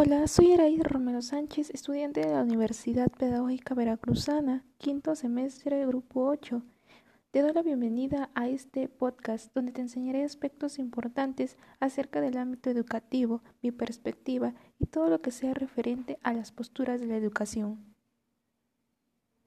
Hola, soy Eraí Romero Sánchez, estudiante de la Universidad Pedagógica Veracruzana, quinto semestre, grupo 8. Te doy la bienvenida a este podcast donde te enseñaré aspectos importantes acerca del ámbito educativo, mi perspectiva y todo lo que sea referente a las posturas de la educación.